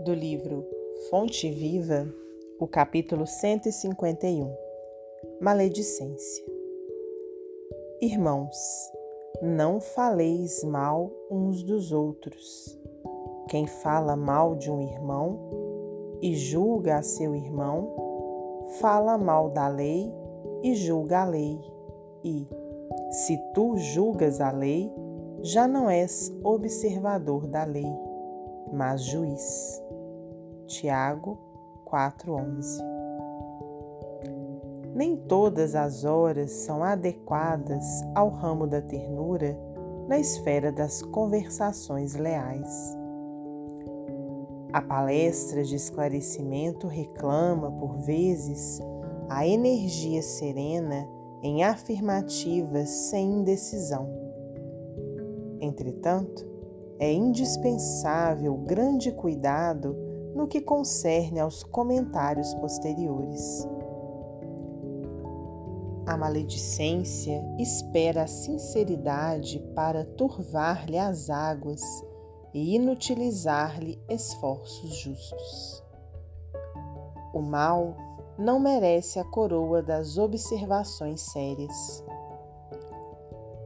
do livro Fonte Viva, o capítulo 151 Maledicência. Irmãos, não faleis mal uns dos outros. Quem fala mal de um irmão e julga a seu irmão, fala mal da lei e julga a lei. E, se tu julgas a lei, já não és observador da lei, mas juiz. Tiago 4:11. Nem todas as horas são adequadas ao ramo da ternura na esfera das conversações leais. A palestra de esclarecimento reclama, por vezes, a energia serena em afirmativas sem indecisão. Entretanto, é indispensável grande cuidado no que concerne aos comentários posteriores. A maledicência espera a sinceridade para turvar-lhe as águas e inutilizar-lhe esforços justos. O mal não merece a coroa das observações sérias.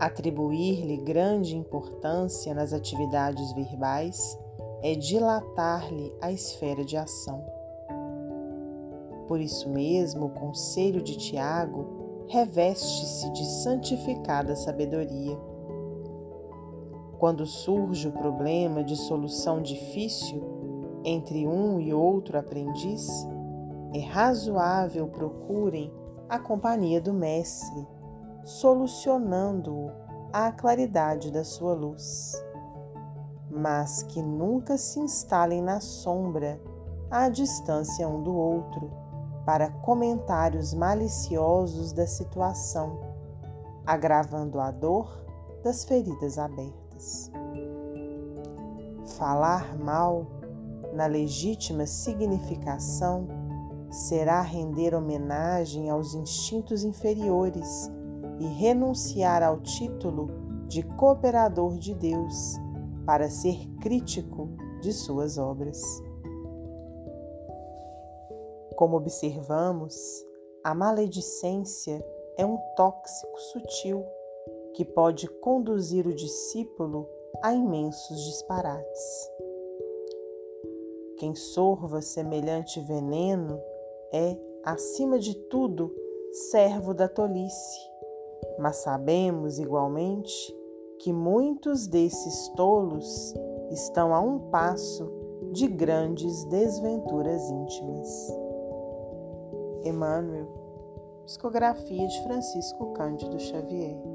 Atribuir-lhe grande importância nas atividades verbais é dilatar-lhe a esfera de ação. Por isso mesmo, o conselho de Tiago reveste-se de santificada sabedoria quando surge o problema de solução difícil entre um e outro aprendiz, é razoável procurem a companhia do Mestre, solucionando-o à claridade da sua luz. Mas que nunca se instalem na sombra, à distância um do outro, para comentários maliciosos da situação, agravando a dor das feridas abertas. Falar mal, na legítima significação, será render homenagem aos instintos inferiores e renunciar ao título de cooperador de Deus para ser crítico de suas obras. Como observamos, a maledicência é um tóxico sutil que pode conduzir o discípulo a imensos disparates. Quem sorva semelhante veneno é, acima de tudo, servo da tolice, mas sabemos igualmente que muitos desses tolos estão a um passo de grandes desventuras íntimas. Emmanuel, psicografia de Francisco Cândido Xavier.